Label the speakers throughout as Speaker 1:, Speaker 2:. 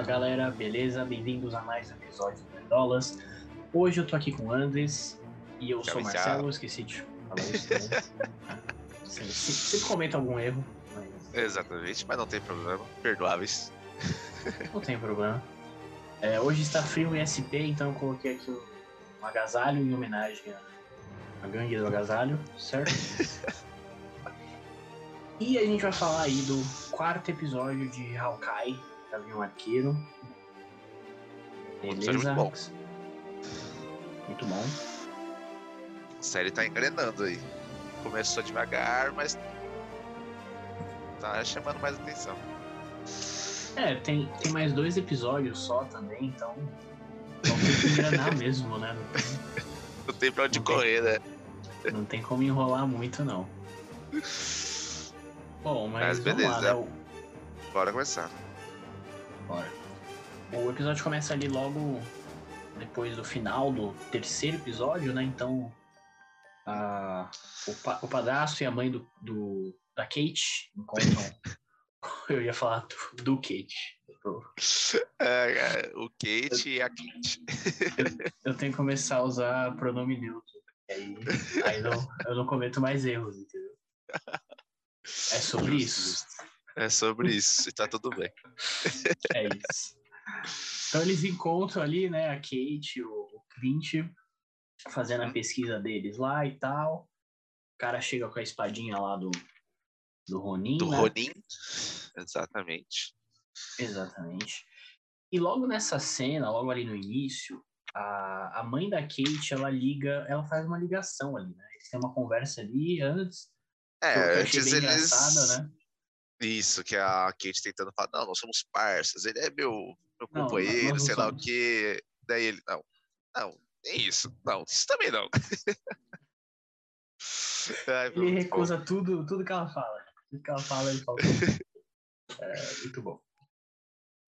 Speaker 1: Fala galera, beleza? Bem-vindos a mais um episódio do Nerdolas. Hoje eu tô aqui com o Andes e eu
Speaker 2: Tchau,
Speaker 1: sou o
Speaker 2: tchau.
Speaker 1: Marcelo, esqueci de falar isso também. sempre, sempre comento algum erro, mas
Speaker 2: Exatamente, mas não tem problema. Perdoáveis.
Speaker 1: não tem problema. É, hoje está frio em SP, então eu coloquei aqui um, agasalho em homenagem à, à gangue do agasalho, certo? e a gente vai falar aí do quarto episódio de Hawkeye, Gavião Arqueiro.
Speaker 2: episódio muito bom.
Speaker 1: Muito bom.
Speaker 2: A série tá engrenando aí. Começou devagar, mas tá chamando mais atenção.
Speaker 1: É, tem, tem mais dois episódios só também, então. Então tem que mesmo, né? Não tem,
Speaker 2: Não tem pra onde
Speaker 1: Não tem.
Speaker 2: correr, né?
Speaker 1: não tem como enrolar muito, não. Bom, mas,
Speaker 2: Mas
Speaker 1: vamos lá,
Speaker 2: beleza.
Speaker 1: né?
Speaker 2: Bora começar.
Speaker 1: Bora. o episódio começa ali logo depois do final do terceiro episódio, né? Então. A, o, pa, o padrasto e a mãe do, do, da Kate encontram. Eu ia falar do, do Kate. Eu-
Speaker 2: É, é, o Kate e a Kate.
Speaker 1: Eu tenho que começar a usar pronome neutro. Aí, aí não, eu não cometo mais erros, entendeu? É sobre isso.
Speaker 2: É sobre isso, e tá tudo bem.
Speaker 1: É isso. Então eles encontram ali, né, a Kate, o, o Clint, fazendo a pesquisa deles lá e tal. O cara chega com a espadinha lá do, do Ronin,
Speaker 2: Do
Speaker 1: né?
Speaker 2: Ronin. Exatamente.
Speaker 1: Exatamente. E logo nessa cena, logo ali no início, a, a mãe da Kate, ela liga, ela faz uma ligação ali, né? Eles têm uma conversa ali antes,
Speaker 2: É, antes
Speaker 1: bem
Speaker 2: eles.
Speaker 1: engraçada, né?
Speaker 2: Isso, que a Kate tentando falar, não, nós somos parças, ele é meu, meu
Speaker 1: Não,
Speaker 2: companheiro, sei lá o
Speaker 1: somos.
Speaker 2: quê. Daí ele, não, não, nem isso, não, isso também não. Ai,
Speaker 1: Ele
Speaker 2: muito bom.
Speaker 1: recusa tudo, tudo que ela fala. Tudo que ela fala, ele fala. É, muito bom.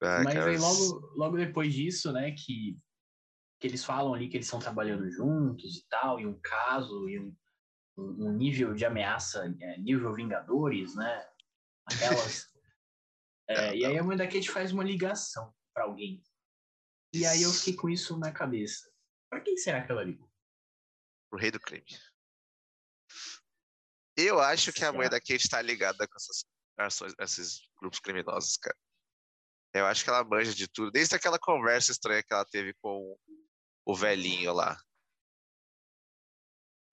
Speaker 2: Ai,
Speaker 1: Mas
Speaker 2: cara,
Speaker 1: aí logo, logo depois disso, né, que, que eles falam ali que eles estão trabalhando juntos e tal, e um caso, e um, um um nível de ameaça, é, nível Vingadores, né? Aquelas. É, e aí a mãe da Kate faz uma ligação pra alguém. E aí eu fiquei com isso na cabeça. Pra quem será que ela ligou?
Speaker 2: o rei do crime. Eu acho que a mãe da Kate tá ligada com essas ações, esses grupos criminosos, cara. Eu acho que ela manja de tudo, desde aquela conversa estranha que ela teve com o velhinho lá.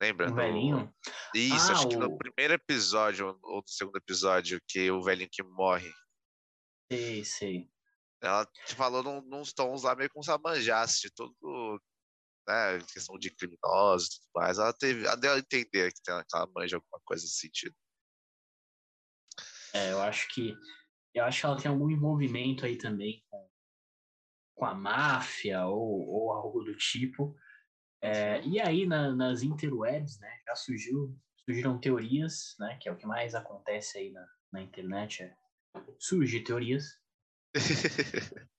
Speaker 2: Lembra?
Speaker 1: Um
Speaker 2: No-
Speaker 1: velhinho?
Speaker 2: Isso,
Speaker 1: Ah,
Speaker 2: acho que
Speaker 1: o-
Speaker 2: no primeiro episódio ou no segundo episódio, que o velhinho que morre,
Speaker 1: Sei, sei.
Speaker 2: ela te falou num, nos tons lá meio como se ela manjasse de todo, né, questão de criminosos e tudo mais. Ela teve, ela deu a entender que, tem, que ela manja alguma coisa nesse sentido.
Speaker 1: É, eu acho que eu acho que ela tem algum envolvimento aí também com, com a máfia ou, ou algo do tipo. É, e aí na- nas interwebs, né, já surgiu, surgiram teorias, né, que é o que mais acontece aí na, na internet, é surgir teorias.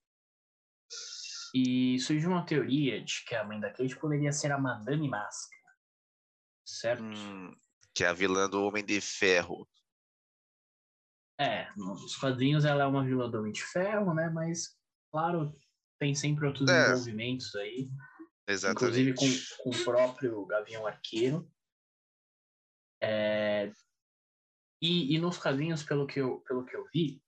Speaker 1: E surgiu uma teoria de que a mãe da Kate poderia ser a Madame Máscara, certo?
Speaker 2: Hum, que é a vilã do Homem de Ferro.
Speaker 1: É, nos quadrinhos ela é uma vilã do Homem de Ferro, né? Mas, claro, tem sempre outros
Speaker 2: É.
Speaker 1: envolvimentos aí.
Speaker 2: Exatamente.
Speaker 1: Inclusive com, com o próprio Gavião Arqueiro. É, e, e nos quadrinhos, pelo que, eu, pelo que eu vi,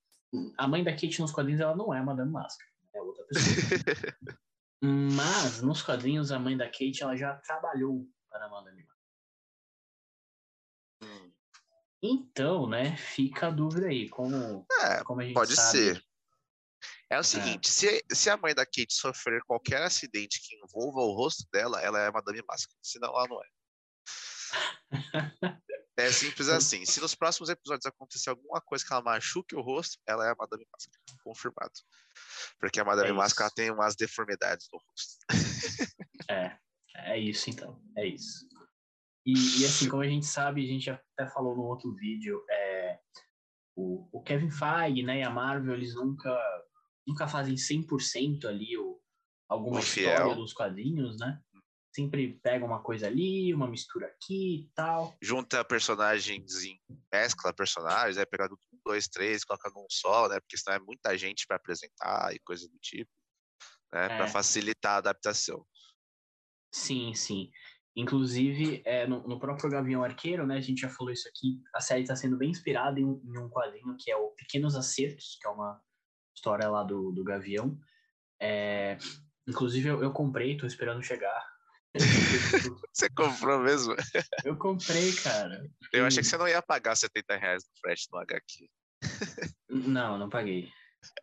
Speaker 1: a mãe da Kate nos quadrinhos ela não é a Madame Máscara, é outra pessoa. Mas nos quadrinhos a mãe da Kate ela já trabalhou para a Madame Máscara.
Speaker 2: Hum,
Speaker 1: Então, né, fica a dúvida aí, como,
Speaker 2: É,
Speaker 1: como a gente
Speaker 2: pode
Speaker 1: sabe.
Speaker 2: ser. É o seguinte, se, se a mãe da Kate sofrer qualquer acidente que envolva o rosto dela, ela é Madame Máscara. Senão ela não é. É simples assim. Se nos próximos episódios acontecer alguma coisa que ela machuque o rosto, ela é a Madame Máscara. Confirmado. Porque a Madame
Speaker 1: É
Speaker 2: Máscara tem umas deformidades no rosto.
Speaker 1: É, é isso então, é isso. E, e assim, como a gente sabe, a gente já até falou no outro vídeo, é, o, o Kevin Feige né, e a Marvel, eles nunca, nunca fazem 100% ali o, alguma
Speaker 2: O
Speaker 1: história dos quadrinhos, né? Sempre pega uma coisa ali, uma mistura aqui e tal.
Speaker 2: Junta personagens em mescla personagens, é pegar tudo dois, três, coloca num só, né? Porque senão é muita gente para apresentar e coisa do tipo, né? Para
Speaker 1: É.
Speaker 2: facilitar a adaptação.
Speaker 1: Sim, sim. Inclusive, é, no, no próprio Gavião Arqueiro, né, a gente já falou isso aqui, a série está sendo bem inspirada em, um- em um quadrinho que é o Pequenos Acertos, que é uma história lá do, do Gavião. É, inclusive, eu, eu comprei, tô esperando chegar.
Speaker 2: Você comprou mesmo?
Speaker 1: Eu comprei, cara.
Speaker 2: Eu achei que você não ia pagar 70 reais no frete no HQ.
Speaker 1: Não, não paguei.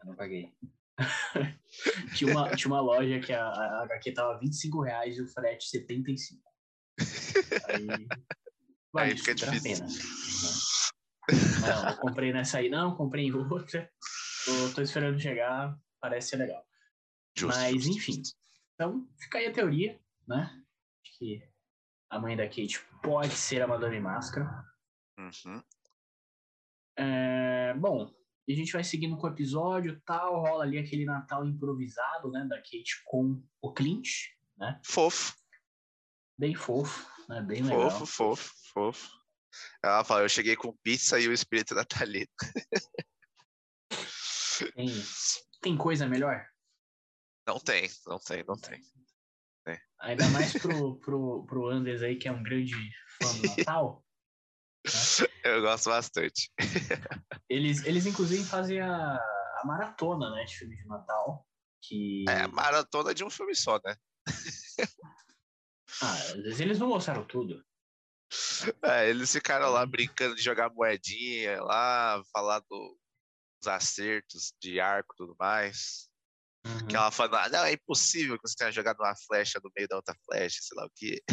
Speaker 1: Eu Não paguei. tinha, uma, tinha uma loja que a, a HQ tava 25 reais e o frete 75. Aí, vale
Speaker 2: Aí fica difícil.
Speaker 1: pena. Não, eu comprei nessa aí, não, comprei em outra. Tô, tô esperando chegar, parece ser legal.
Speaker 2: Justo,
Speaker 1: Mas,
Speaker 2: justo,
Speaker 1: enfim. Então, fica aí a teoria, né? Que a mãe da Kate pode ser a Madame Máscara.
Speaker 2: Uhum.
Speaker 1: É, bom, a gente vai seguindo com o episódio tal, rola ali aquele Natal improvisado, né, da Kate com o Clint, né,
Speaker 2: Fofo,
Speaker 1: bem fofo, né, bem legal.
Speaker 2: fofo, fofo, fofo. Ela fala, eu cheguei com pizza e o espírito natalino.
Speaker 1: Tem, tem coisa melhor?
Speaker 2: Não tem, não tem, não tem.
Speaker 1: Ainda mais pro, pro, pro Anders aí, que é um grande fã do Natal.
Speaker 2: Eu gosto bastante.
Speaker 1: Eles, eles inclusive fazem a, a maratona, né, de filme de Natal, que...
Speaker 2: É a maratona de um filme só, né?
Speaker 1: Ah, às vezes eles não mostraram tudo.
Speaker 2: É, eles ficaram lá brincando de jogar moedinha lá, falar do- acertos de arco e tudo mais.
Speaker 1: Uhum.
Speaker 2: Que ela fala, "Ah, não, é impossível que você tenha jogado uma flecha no meio da outra flecha, sei lá o quê.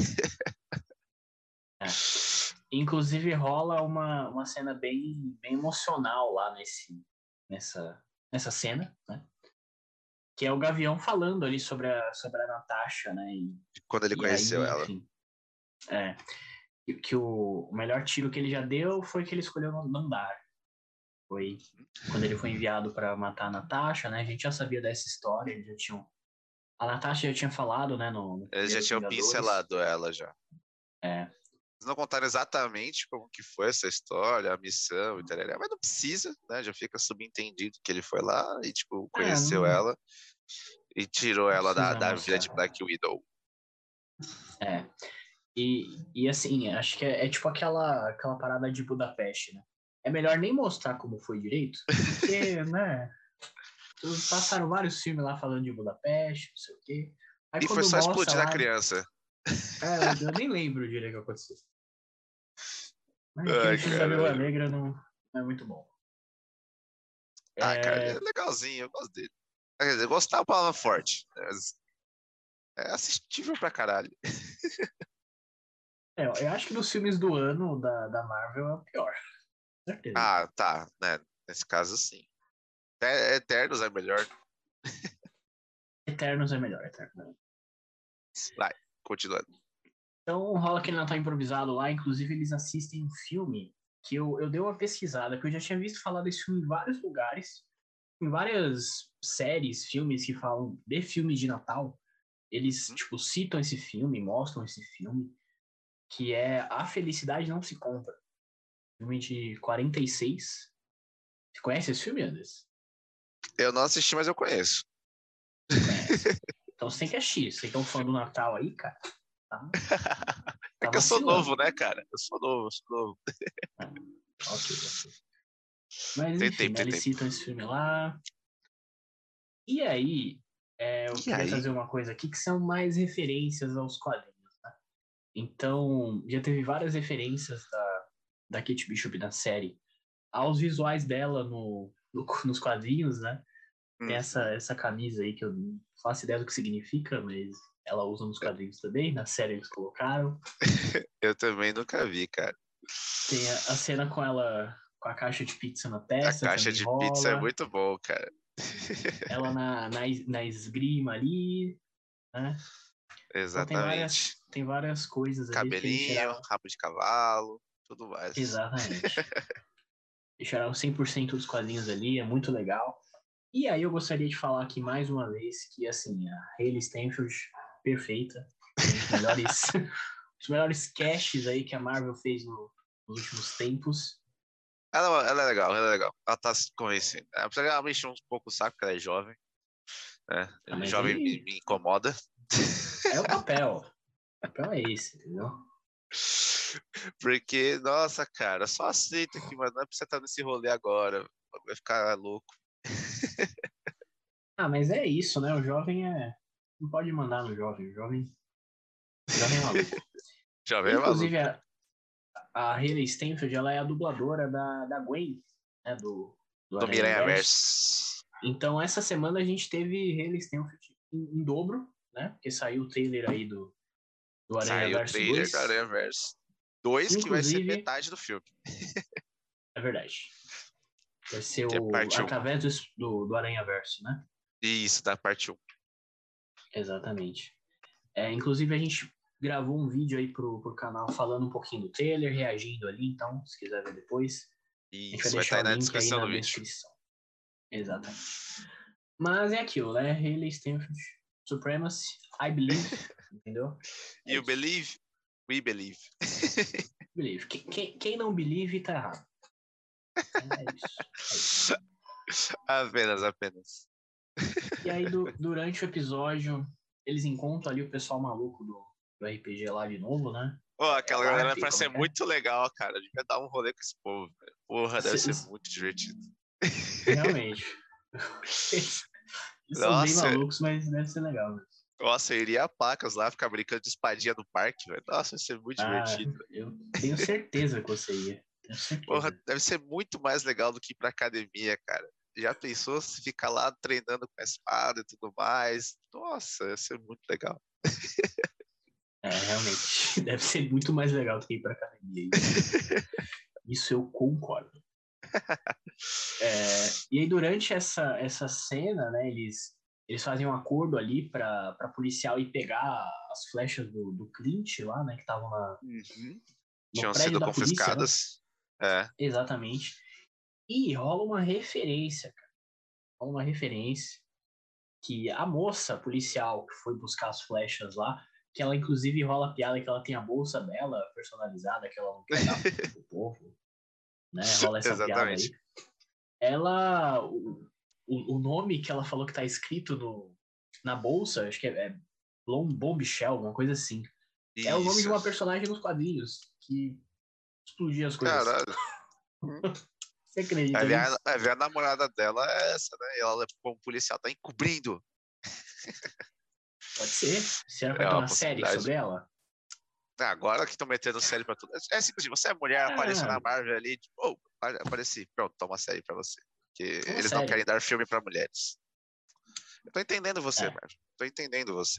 Speaker 1: Inclusive rola uma, uma cena bem, bem emocional lá nesse, nessa, nessa cena, né? Que é o Gavião falando ali sobre a, sobre a Natasha, né? E,
Speaker 2: Quando ele conheceu
Speaker 1: aí,
Speaker 2: ela.
Speaker 1: enfim, é, que, que o, o melhor tiro que ele já deu foi que ele escolheu não, não dar. Foi quando ele foi enviado para matar a Natasha, né? A gente já sabia dessa história, eles já tinham... A Natasha já tinha falado, né? No,
Speaker 2: Eles já tinham pincelado ela já.
Speaker 1: É,
Speaker 2: Eles não contaram exatamente como que foi essa história, a missão e tal, mas não precisa, né? Já fica subentendido que ele foi lá e, tipo, conheceu
Speaker 1: não-
Speaker 2: ela e tirou ela da, da vida de. Black Widow.
Speaker 1: É. E, e assim, acho que é, é tipo aquela, aquela parada de Budapeste, né? É melhor nem mostrar como foi direito, porque, né? Passaram vários filmes lá falando de Budapeste, não sei o quê. Aí
Speaker 2: E foi
Speaker 1: quando
Speaker 2: só explodir
Speaker 1: lá,
Speaker 2: na criança.
Speaker 1: É, eu nem lembro direito o que aconteceu. Mas
Speaker 2: Ai,
Speaker 1: da Viúva. Negra não, não é muito bom.
Speaker 2: Ah,
Speaker 1: É,
Speaker 2: cara, é legalzinho, eu gosto dele. Quer dizer, gostar é uma palavra forte. mas É assistível pra caralho.
Speaker 1: é, eu acho que dos filmes do ano da, da Marvel é o pior. Certeza.
Speaker 2: Ah, tá, né? Nesse caso, sim. Eternos é melhor.
Speaker 1: Eternos é melhor, Eternos.
Speaker 2: Continuando.
Speaker 1: Então rola aquele Natal improvisado lá, inclusive eles assistem um filme que eu, eu dei uma pesquisada, que eu já tinha visto falar desse filme em vários lugares, em várias séries, filmes que falam de filme de Natal, eles
Speaker 2: Uhum.
Speaker 1: tipo citam esse filme, mostram esse filme, que é A Felicidade Não Se Compra. Filme de 46. Você conhece esse filme, Anderson?
Speaker 2: Eu não assisti, mas eu conheço.
Speaker 1: Então você tem que assistir. Você que é um fã do Natal aí, cara. Tá,
Speaker 2: É
Speaker 1: tá
Speaker 2: que eu sou novo, né, cara? Eu sou novo, eu sou novo.
Speaker 1: Ok, ok. Mas
Speaker 2: Tem
Speaker 1: enfim,
Speaker 2: tempo, tem
Speaker 1: eles
Speaker 2: tempo.
Speaker 1: citam esse filme lá. E aí, é, eu
Speaker 2: E
Speaker 1: queria
Speaker 2: aí?
Speaker 1: trazer uma coisa aqui que são mais referências aos quadrinhos, né? Então, já teve várias referências da, da Kate Bishop na série aos visuais dela no, no- nos quadrinhos, né?
Speaker 2: Hum.
Speaker 1: Tem essa, essa camisa aí que eu não faço ideia do que significa, mas ela usa nos quadrinhos também, na série eles colocaram.
Speaker 2: Eu também nunca vi, cara.
Speaker 1: Tem a, a cena com ela com a caixa de pizza na
Speaker 2: A
Speaker 1: testa.
Speaker 2: caixa
Speaker 1: também
Speaker 2: de
Speaker 1: rola.
Speaker 2: pizza é muito bom, cara.
Speaker 1: ela na, na, na esgrima ali, né? Então tem várias,
Speaker 2: Exatamente.
Speaker 1: tem várias coisas ali que eles
Speaker 2: Cabelinho, rabo de cavalo, tudo mais.
Speaker 1: Exatamente. Eles tiraram 100% dos quadrinhos ali, é muito legal. E aí eu gostaria de falar aqui mais uma vez que, assim, a Hayley Stenfield, perfeita. Os melhores, os melhores casts aí que a Marvel fez no- nos últimos tempos.
Speaker 2: Ela, ela é legal, ela é legal. Ela tá se convencendo. Apesar que ela me enche um pouco o saco, porque ela é jovem. Né?
Speaker 1: Ah,
Speaker 2: jovem me, me incomoda.
Speaker 1: É o papel. O papel é esse, entendeu?
Speaker 2: Porque, nossa, cara, só aceita que, mano, não é pra você estar nesse rolê agora. Vai ficar louco.
Speaker 1: Ah, mas é isso, né? O jovem é. Não pode mandar no jovem. O jovem. O jovem é maluco.
Speaker 2: Jovem é maluco.
Speaker 1: Inclusive, a, a Hayley Steinfeld, ela é a dubladora da, da Gwen, né? Do, do,
Speaker 2: Do Miranha. Verso.
Speaker 1: Então, essa semana a gente teve Hayley Steinfeld em, em dobro, né? Porque saiu o trailer aí do, do Aranha
Speaker 2: Saiu o
Speaker 1: Verso
Speaker 2: trailer
Speaker 1: 2.
Speaker 2: do Aranha Verso. Dois que vai ser metade do filme.
Speaker 1: É verdade. Vai ser
Speaker 2: Que é
Speaker 1: o
Speaker 2: um.
Speaker 1: através do, do, do Aranha Verso, né?
Speaker 2: Isso, da parte 1.
Speaker 1: Exatamente. É, inclusive, a gente gravou um vídeo aí pro, pro canal falando um pouquinho do trailer, reagindo ali, então, se quiser ver depois, a gente vai
Speaker 2: Isso, vai
Speaker 1: deixar
Speaker 2: estar aí
Speaker 1: o
Speaker 2: na
Speaker 1: link aí
Speaker 2: descrição
Speaker 1: na
Speaker 2: do vídeo.
Speaker 1: descrição. Exatamente. Mas é aquilo, né? Hayley Stanford Supremacy, I believe, entendeu? É
Speaker 2: You
Speaker 1: isso.
Speaker 2: believe? We believe.
Speaker 1: Believe. Quem, quem, não believe tá errado. É isso. É isso.
Speaker 2: apenas, apenas.
Speaker 1: E aí, du- durante o episódio, eles encontram ali o pessoal maluco do, do RPG lá de novo, né?
Speaker 2: Pô, aquela
Speaker 1: É,
Speaker 2: galera parece ser
Speaker 1: é
Speaker 2: muito legal, cara. Devia dar um rolê com esse povo. velho. Porra, deve ser muito divertido.
Speaker 1: Realmente. Eles são bem
Speaker 2: Nossa.
Speaker 1: malucos, mas deve ser legal. né?
Speaker 2: Nossa, eu iria a placas lá, ficar brincando de espadinha no parque, velho. Nossa, ia ser muito
Speaker 1: Ah,
Speaker 2: divertido.
Speaker 1: eu tenho certeza que você ia.
Speaker 2: Porra, deve ser muito mais legal do que ir pra academia, cara. Já pensou se ficar lá treinando com a espada e tudo mais? Nossa, ia ser muito legal.
Speaker 1: É, realmente. Deve ser muito mais legal do que ir pra academia. Isso, isso eu concordo. É, e aí, durante essa, essa cena, né, eles, eles fazem um acordo ali pra, pra policial ir pegar as flechas do, do Clint lá, né, que estavam na, no
Speaker 2: Tinham
Speaker 1: prédio
Speaker 2: sido
Speaker 1: da polícia, né?
Speaker 2: confiscadas. É.
Speaker 1: Exatamente. E rola uma referência, cara. Rola uma referência que a moça policial que foi buscar as flechas lá, que ela inclusive rola a piada que ela tem a bolsa dela personalizada, que ela não quer dar pro povo. Né? Rola essa piada
Speaker 2: Exatamente.
Speaker 1: aí. Ela. O, o, o nome que ela falou que tá escrito no, na bolsa, acho que é, é Blom Bombshell, uma coisa assim. É o nome de
Speaker 2: Isso.
Speaker 1: uma personagem nos quadrinhos que explodia as coisas.
Speaker 2: Caralho.
Speaker 1: Você acredita nisso?
Speaker 2: a, ver a namorada dela é essa, né? E ela, como policial, tá encobrindo.
Speaker 1: Pode ser. Será que
Speaker 2: É
Speaker 1: vai ter
Speaker 2: uma
Speaker 1: série sobre ela?
Speaker 2: Ah, Agora que estão metendo série pra tudo. É simples, você é mulher, apareceu
Speaker 1: Ah.
Speaker 2: na Marvel ali, tipo, oh, apare- apareci, pronto, toma série pra você. Porque
Speaker 1: Toma
Speaker 2: eles não
Speaker 1: série.
Speaker 2: querem dar filme pra mulheres. Eu tô entendendo você,
Speaker 1: É.
Speaker 2: Marvel. Tô entendendo você.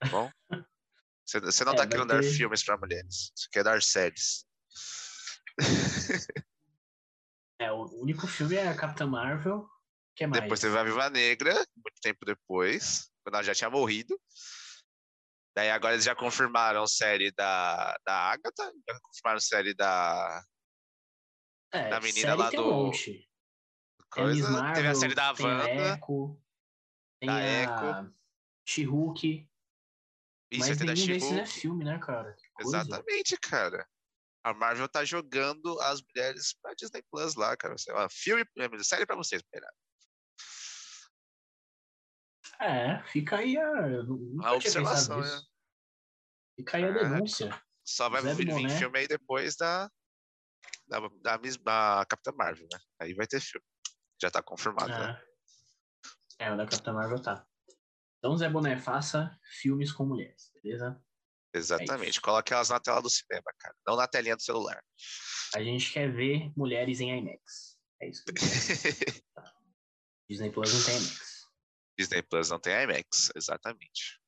Speaker 2: Tá bom? Você, você não
Speaker 1: É,
Speaker 2: tá querendo dar filmes pra mulheres. Você quer dar séries.
Speaker 1: É, o único filme é a Capitã Marvel. Que mais?
Speaker 2: Depois teve a Viva Negra, muito tempo depois, quando ela já tinha morrido. Daí agora eles já confirmaram série da, da Agatha, já confirmaram série da
Speaker 1: é,
Speaker 2: da menina lá
Speaker 1: tem um
Speaker 2: do-
Speaker 1: monte. Tem a Miss
Speaker 2: coisa.
Speaker 1: Marvel,
Speaker 2: teve a série da
Speaker 1: tem a. Echo, tem
Speaker 2: da
Speaker 1: a She-Hulk.
Speaker 2: Isso,
Speaker 1: Mas
Speaker 2: tem da
Speaker 1: é filme, né, cara?
Speaker 2: Exatamente, cara. A Marvel tá jogando as mulheres pra Disney Plus lá, cara. Sei lá, filme, série pra vocês, mulherada.
Speaker 1: É, fica aí a.
Speaker 2: A observação, né?
Speaker 1: Fica aí a
Speaker 2: É.
Speaker 1: denúncia.
Speaker 2: Só vai
Speaker 1: Zé
Speaker 2: vir,
Speaker 1: Boné.
Speaker 2: filme aí depois da, da, da, Miss- da Capitã Marvel, né? Aí vai ter filme. Já tá confirmado, né?
Speaker 1: É. é, o da Capitã Marvel tá. Então, Zé Boné, faça filmes com mulheres, beleza?
Speaker 2: Exatamente.
Speaker 1: isso.
Speaker 2: Coloque elas na tela do cinema, cara. Não na telinha do celular.
Speaker 1: A gente quer ver mulheres em IMAX. É isso. Disney Plus não tem IMAX.
Speaker 2: Disney Plus não tem IMAX, exatamente.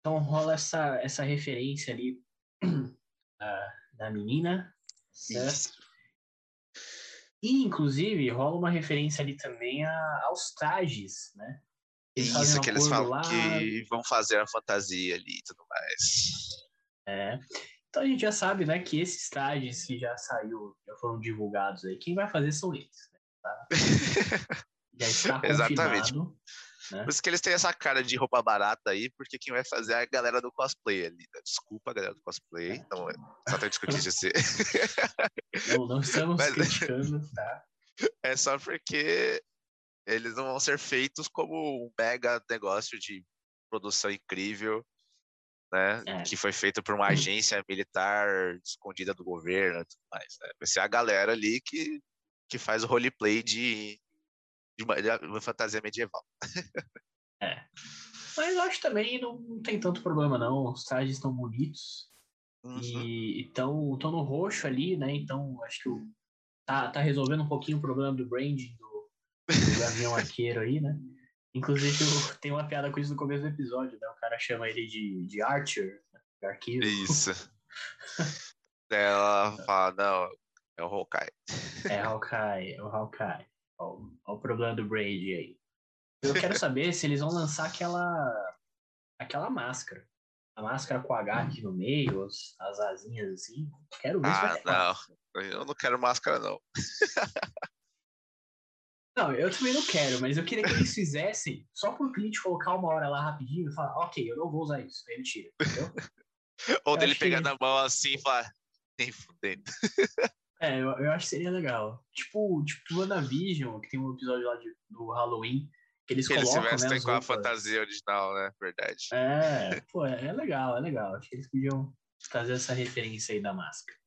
Speaker 1: Então rola essa, essa referência ali da, da menina, certo? E, inclusive, rola uma referência ali também a- aos trajes, né? Eles fazem
Speaker 2: Isso que eles falam
Speaker 1: lá,
Speaker 2: que vão fazer a fantasia ali e tudo mais.
Speaker 1: é. Então a gente já sabe, né, que esses trajes que já saiu, já foram divulgados aí, quem vai fazer são eles. Né? Tá? Já está
Speaker 2: Exatamente.
Speaker 1: Né?
Speaker 2: Por isso que eles têm essa cara de roupa barata aí, porque quem vai fazer é a galera do cosplay ali. né? Desculpa galera do cosplay, não, só tô discutindo dizer.
Speaker 1: Não, não estamos
Speaker 2: Mas-
Speaker 1: criticando, tá?
Speaker 2: É só porque eles não vão ser feitos como um mega negócio de produção incrível, né?
Speaker 1: É.
Speaker 2: Que foi feito por uma agência militar escondida do governo e tudo mais. né? Vai ser a galera ali que, que faz o roleplay de, de, uma, de uma fantasia medieval.
Speaker 1: Mas eu acho também não, não tem tanto problema, não. Os trajes estão bonitos.
Speaker 2: Uhum.
Speaker 1: E estão no roxo ali, né? Então acho que o- tá, tá resolvendo um pouquinho o problema do branding do, do Gavião Arqueiro aí, né? Inclusive o- tem uma piada com isso no começo do episódio, né? O cara chama ele de, de Archer, né? de arqueiro.
Speaker 2: Isso. Ela fala, não, é o Hawkeye.
Speaker 1: É Hawkeye, é o Hawkeye. Ó, ó o problema do Brady aí. Eu quero saber se eles vão lançar aquela aquela máscara. A máscara com H aqui no meio, as, as asinhas assim. Quero ver se
Speaker 2: Ah,
Speaker 1: vai ter
Speaker 2: não. Eu não quero máscara, não.
Speaker 1: Não, eu também não quero, mas eu queria que eles fizessem só pro cliente colocar uma hora lá rapidinho e falar, ok, eu não vou usar isso. Aí ele tira, entendeu?
Speaker 2: Ou
Speaker 1: Eu
Speaker 2: dele
Speaker 1: acho que-
Speaker 2: pegar na mão assim e falar, nem fudendo.
Speaker 1: É, eu, eu acho que seria legal. Tipo, tipo WandaVision, que tem um episódio lá de, do Halloween, que eles
Speaker 2: Que eles se
Speaker 1: colocam, né,
Speaker 2: vestem
Speaker 1: as
Speaker 2: com a
Speaker 1: roupas.
Speaker 2: fantasia original, né? Verdade.
Speaker 1: É, pô, é, é legal, é legal. Acho que eles podiam trazer essa referência aí da máscara.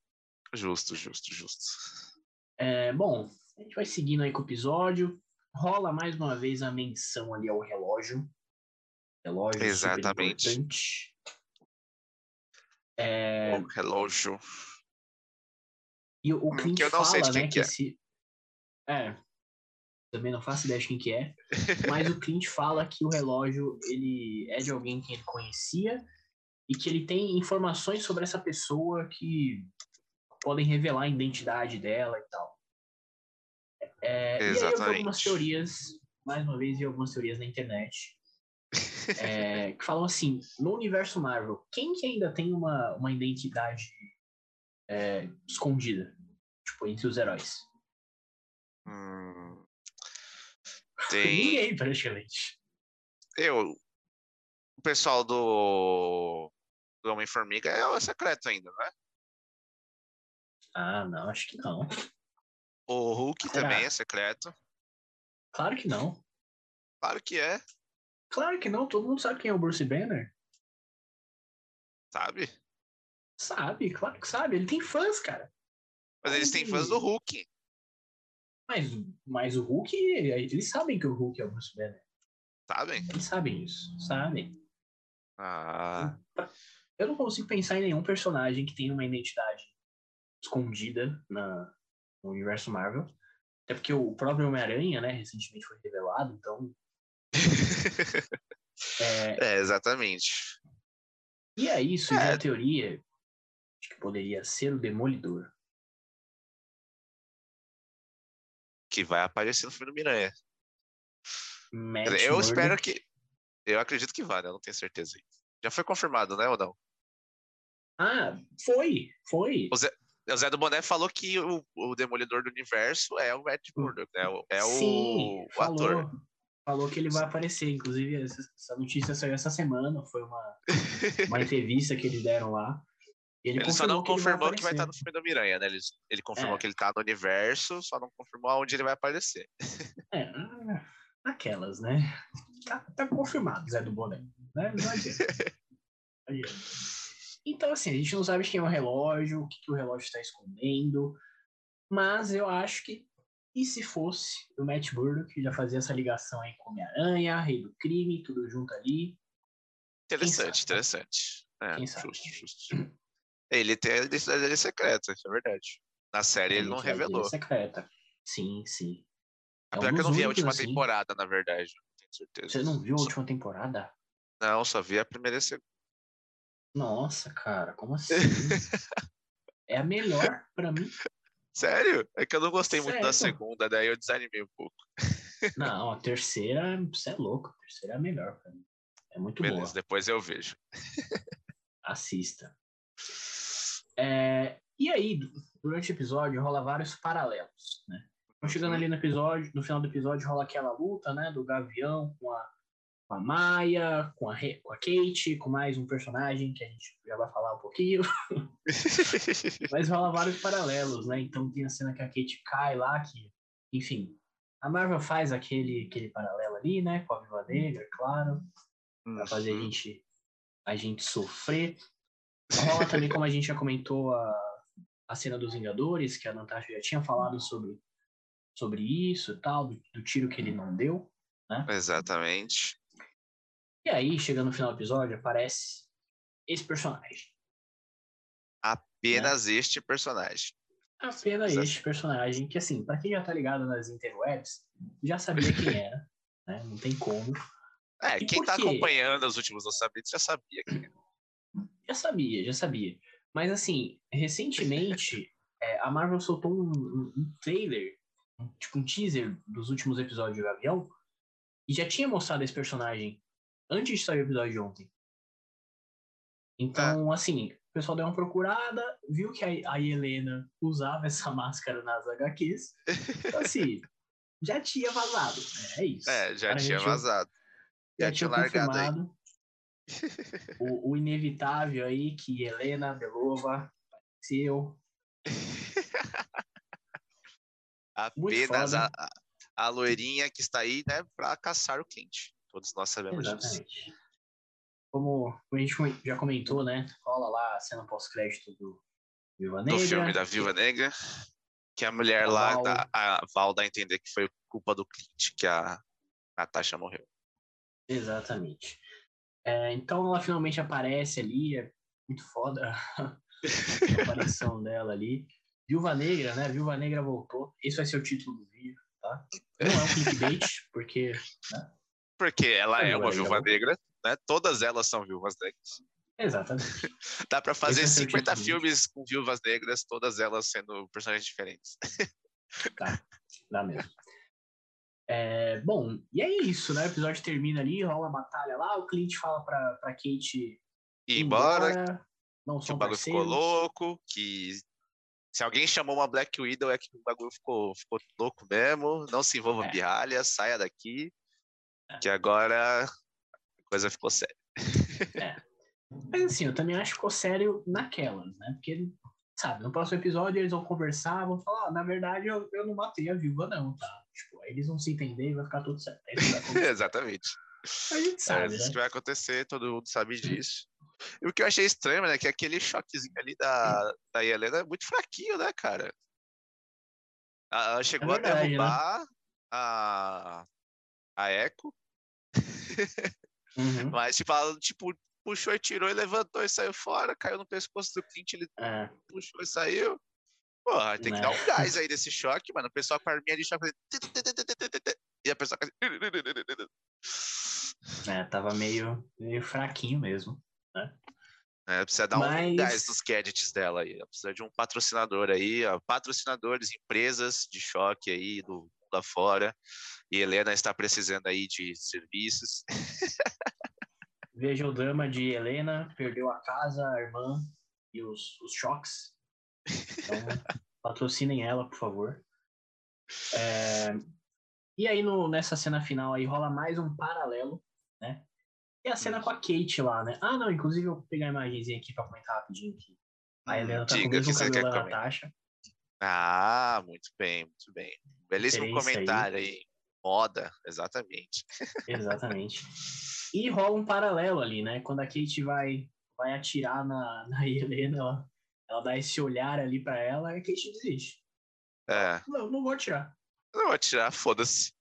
Speaker 2: Justo, justo, justo.
Speaker 1: É, bom, a gente vai seguindo aí com o episódio. Rola mais uma vez a menção ali ao relógio. Relógio
Speaker 2: Exatamente.
Speaker 1: É,
Speaker 2: O relógio.
Speaker 1: E o, o
Speaker 2: Hum,
Speaker 1: Clint
Speaker 2: que eu não
Speaker 1: fala,
Speaker 2: sei de quem
Speaker 1: né,
Speaker 2: que é.
Speaker 1: esse... É, também não faço ideia de quem que é. Mas o Clint fala que o relógio, ele é de alguém que ele conhecia e que ele tem informações sobre essa pessoa que podem revelar a identidade dela e tal. É, e aí eu vi algumas
Speaker 2: Exatamente.
Speaker 1: teorias, mais uma vez, vi algumas teorias na internet, é, que falam assim, no universo Marvel, quem que ainda tem uma, uma identidade é, escondida? Tipo, entre os heróis?
Speaker 2: Hum, tem.
Speaker 1: Ninguém, praticamente.
Speaker 2: Eu. O pessoal do. Do Homem-Formiga é o secreto ainda, né?
Speaker 1: Ah, não, acho que não.
Speaker 2: O Hulk
Speaker 1: Será?
Speaker 2: também é secreto.
Speaker 1: Claro que não.
Speaker 2: Claro que é,
Speaker 1: Claro que não, todo mundo sabe quem é o Bruce Banner.
Speaker 2: sabe?
Speaker 1: Sabe, claro que sabe. Ele tem fãs, cara.
Speaker 2: Mas eles têm fãs do Hulk.
Speaker 1: Mas, mas o Hulk, eles sabem que o Hulk é o Bruce Banner.
Speaker 2: Sabem?
Speaker 1: Eles sabem isso, sabem.
Speaker 2: Ah,
Speaker 1: Eu não consigo pensar em nenhum personagem que tenha uma identidade escondida na, no universo Marvel. Até porque o próprio Homem-Aranha, né, recentemente foi revelado, então. É,
Speaker 2: é, exatamente.
Speaker 1: e aí surgiu
Speaker 2: É.
Speaker 1: a teoria de que poderia ser o Demolidor.
Speaker 2: Que vai aparecer no filme do Miranha.
Speaker 1: Matt
Speaker 2: Eu
Speaker 1: Murdock.
Speaker 2: espero que. Eu acredito que vai, né? Eu não tenho certeza. Já foi confirmado, né, ou não?
Speaker 1: Ah, foi, foi.
Speaker 2: O Zé do Boné falou que o, o Demolidor do Universo é o Matt Murdock, né? O- É o,
Speaker 1: Sim,
Speaker 2: o
Speaker 1: falou,
Speaker 2: ator.
Speaker 1: Falou que ele vai aparecer. Inclusive, essa, essa notícia saiu essa semana. Foi uma, uma entrevista que eles deram lá. Ele,
Speaker 2: Ele só não
Speaker 1: que ele vai
Speaker 2: confirmou que vai estar no filme do Miranha, né? Ele, ele confirmou
Speaker 1: É.
Speaker 2: que ele tá no universo, só não confirmou aonde ele vai aparecer.
Speaker 1: É, aquelas, né? Tá, tá confirmado, Zé do Boné. Né? Não adianta. Adianta. Então, assim, a gente não sabe quem é o relógio, o que, que o relógio está escondendo. Mas eu acho que. E se fosse o Matt Murdock, que já fazia essa ligação aí com Homem-Aranha, Rei do Crime, tudo junto ali.
Speaker 2: Interessante,
Speaker 1: sabe?
Speaker 2: interessante. É,
Speaker 1: Quem sabe?
Speaker 2: justo, justo. Ele tem a identidade dele secreta, isso é verdade. Na série ele não revelou.
Speaker 1: Secreta. Sim, sim. É
Speaker 2: Apesar que eu não vi a última
Speaker 1: assim.
Speaker 2: temporada, na verdade. Não tenho certeza.
Speaker 1: Você não viu a última temporada?
Speaker 2: Não, só vi a primeira e a segunda.
Speaker 1: Nossa, cara, como assim? é a melhor pra mim.
Speaker 2: Sério? É que eu não gostei muito da
Speaker 1: Sério?
Speaker 2: segunda, daí eu desanimei um pouco.
Speaker 1: Não, a terceira, você é louco. A terceira é a melhor pra mim. É muito
Speaker 2: Beleza,
Speaker 1: boa.
Speaker 2: depois eu vejo.
Speaker 1: Assista. É, e aí, durante o episódio, rola vários paralelos, né? Então, chegando ali no episódio, no final do episódio, rola aquela luta, né? Do Gavião com a, com a Maia, com a, com a Kate, com mais um personagem que a gente já vai falar um pouquinho. Mas rola vários paralelos, né? Então tem a cena que a Kate cai lá, que, enfim, a Marvel faz aquele, aquele paralelo ali, né? Com a Viva Negra, claro. Pra fazer a
Speaker 2: Uhum.
Speaker 1: gente, a gente sofrer. Rola também, como a gente já comentou, a, a cena dos Vingadores, que a Natasha já tinha falado sobre, sobre isso e tal, do, do tiro que ele não deu.
Speaker 2: Exatamente.
Speaker 1: E aí, chegando no final do episódio, aparece esse personagem.
Speaker 2: Apenas este personagem.
Speaker 1: Apenas
Speaker 2: Exato.
Speaker 1: este personagem, que assim, pra quem já tá ligado nas interwebs, já sabia quem era, né? Não tem como.
Speaker 2: É,
Speaker 1: E
Speaker 2: quem tá
Speaker 1: quê?
Speaker 2: acompanhando os últimos lançamentos já sabia. que-
Speaker 1: Já sabia, já sabia. Mas assim, recentemente, é, a Marvel soltou um, um- um trailer, um- tipo um teaser dos últimos episódios de Gavião, e já tinha mostrado esse personagem antes de sair o episódio de ontem. Então, assim, o pessoal deu uma procurada, viu que a, a Helena usava essa máscara nas HQs. Então, assim, já tinha vazado. né? É isso.
Speaker 2: É, já tinha vazado.
Speaker 1: já
Speaker 2: Já
Speaker 1: tinha
Speaker 2: tinha largado aí.
Speaker 1: O, o inevitável aí que Helena Belova apareceu.
Speaker 2: Apenas a, a, loirinha que está aí, né, pra caçar o Clint. Todos nós sabemos disso.
Speaker 1: Exatamente. Como a gente já comentou, né? Rola lá a cena pós-crédito do Viva Negra.
Speaker 2: Do filme da Viúva Negra. Que a mulher
Speaker 1: A
Speaker 2: lá,
Speaker 1: Val.
Speaker 2: dá- a Val dá a entender que foi culpa do Clint que a Natasha morreu.
Speaker 1: Exatamente. É, então ela finalmente aparece ali, é muito foda a aparição dela ali. Viúva Negra, né? Viúva Negra voltou. Esse vai ser o título do vídeo, tá? Não é um clickbait, porque
Speaker 2: Porque ela é
Speaker 1: Viúva
Speaker 2: uma viúva negra, né? Todas elas são viúvas negras.
Speaker 1: Exatamente.
Speaker 2: Dá pra fazer
Speaker 1: vai ser o
Speaker 2: 50
Speaker 1: título do vídeo.
Speaker 2: filmes com viúvas negras, todas elas sendo personagens diferentes.
Speaker 1: Dá mesmo. É, bom, e é isso, né? O episódio termina ali, rola a batalha lá, o Clint fala pra, pra Kate ir
Speaker 2: E embora,
Speaker 1: não
Speaker 2: que o bagulho ficou louco, que se alguém chamou uma Black Widow é que o bagulho ficou, ficou louco mesmo, não se envolva
Speaker 1: É.
Speaker 2: em birralha, saia daqui, que agora a coisa ficou séria.
Speaker 1: Mas assim, eu também acho que ficou sério naquelas, né? Porque, sabe, no próximo episódio eles vão conversar, vão falar, ah, na verdade eu, eu não matei a viúva, não, tá? Tipo, aí eles vão se entender e vai ficar tudo certo. É isso.
Speaker 2: Exatamente.
Speaker 1: a gente
Speaker 2: É
Speaker 1: sabe,
Speaker 2: isso
Speaker 1: né?
Speaker 2: que vai acontecer, todo mundo sabe disso. E o que eu achei estranho, né, que aquele choquezinho ali da, da Helena é muito fraquinho, né, cara? Ela chegou
Speaker 1: verdade,
Speaker 2: a
Speaker 1: né?
Speaker 2: derrubar a, a Echo,
Speaker 1: Uhum.
Speaker 2: mas tipo, ela tipo, puxou e tirou e levantou e saiu fora, caiu no pescoço do Clint, ele
Speaker 1: É,
Speaker 2: puxou e saiu. Porra, tem que
Speaker 1: Né.
Speaker 2: dar um gás aí desse choque, mano. O pessoal com a arminha de choque. E a pessoa...
Speaker 1: é, tava meio, meio fraquinho mesmo.
Speaker 2: É, precisa dar um
Speaker 1: Mas-
Speaker 2: gás nos gadgets dela aí. Precisa de um patrocinador aí, ó, patrocinadores, empresas de choque aí do mundo afora. E Helena está precisando aí de serviços.
Speaker 1: Veja o drama de Helena, perdeu a casa, a irmã e os, os choques. Então, patrocinem ela, por favor. É, E aí, no, nessa cena final aí, rola mais um paralelo, né? E a cena com a Kate lá, né? Ah, não, inclusive eu vou pegar a imagenzinha aqui pra comentar rapidinho que a Helena tá com o
Speaker 2: Diga o
Speaker 1: mesmo
Speaker 2: você
Speaker 1: cabelo da. Natasha.
Speaker 2: Ah, muito bem, muito bem. Belíssimo
Speaker 1: Referência aí.
Speaker 2: comentário aí. Moda, exatamente.
Speaker 1: Exatamente. E rola um paralelo ali, né? Quando a Kate vai, vai atirar na, na Helena, ela, ela dá esse olhar ali pra ela e a Kate desiste.
Speaker 2: É,
Speaker 1: Não, não vou atirar.
Speaker 2: não vou tirar, foda-se.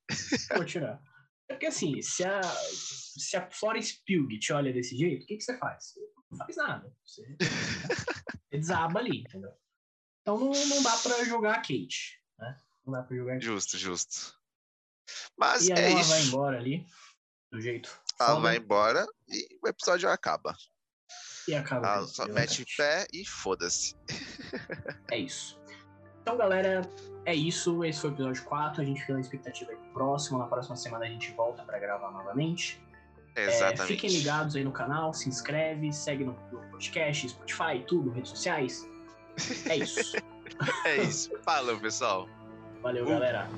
Speaker 1: Vou atirar. É porque assim, se a, se a Florence Pugh te olha desse jeito, o que, que você faz? Não faz nada. Você, você desaba ali, entendeu? Então não, não dá pra jogar a Kate, né? Não dá pra jogar a Kate.
Speaker 2: Justo, justo. Mas
Speaker 1: E aí
Speaker 2: é
Speaker 1: ela
Speaker 2: isso.
Speaker 1: vai embora ali, do jeito
Speaker 2: Ela
Speaker 1: foda,
Speaker 2: vai embora e o episódio acaba.
Speaker 1: E acaba. Isso,
Speaker 2: só mete pé e foda-se.
Speaker 1: É isso. Então, galera, é isso. Esse foi o episódio 4. A gente fica na expectativa aí pro próximo. Na próxima semana a gente volta pra gravar novamente. É,
Speaker 2: Exatamente.
Speaker 1: fiquem ligados aí no canal, se inscreve, segue no, no podcast, Spotify, tudo, redes sociais. É isso.
Speaker 2: É isso. Falou, pessoal.
Speaker 1: Valeu,
Speaker 2: Uh.
Speaker 1: galera.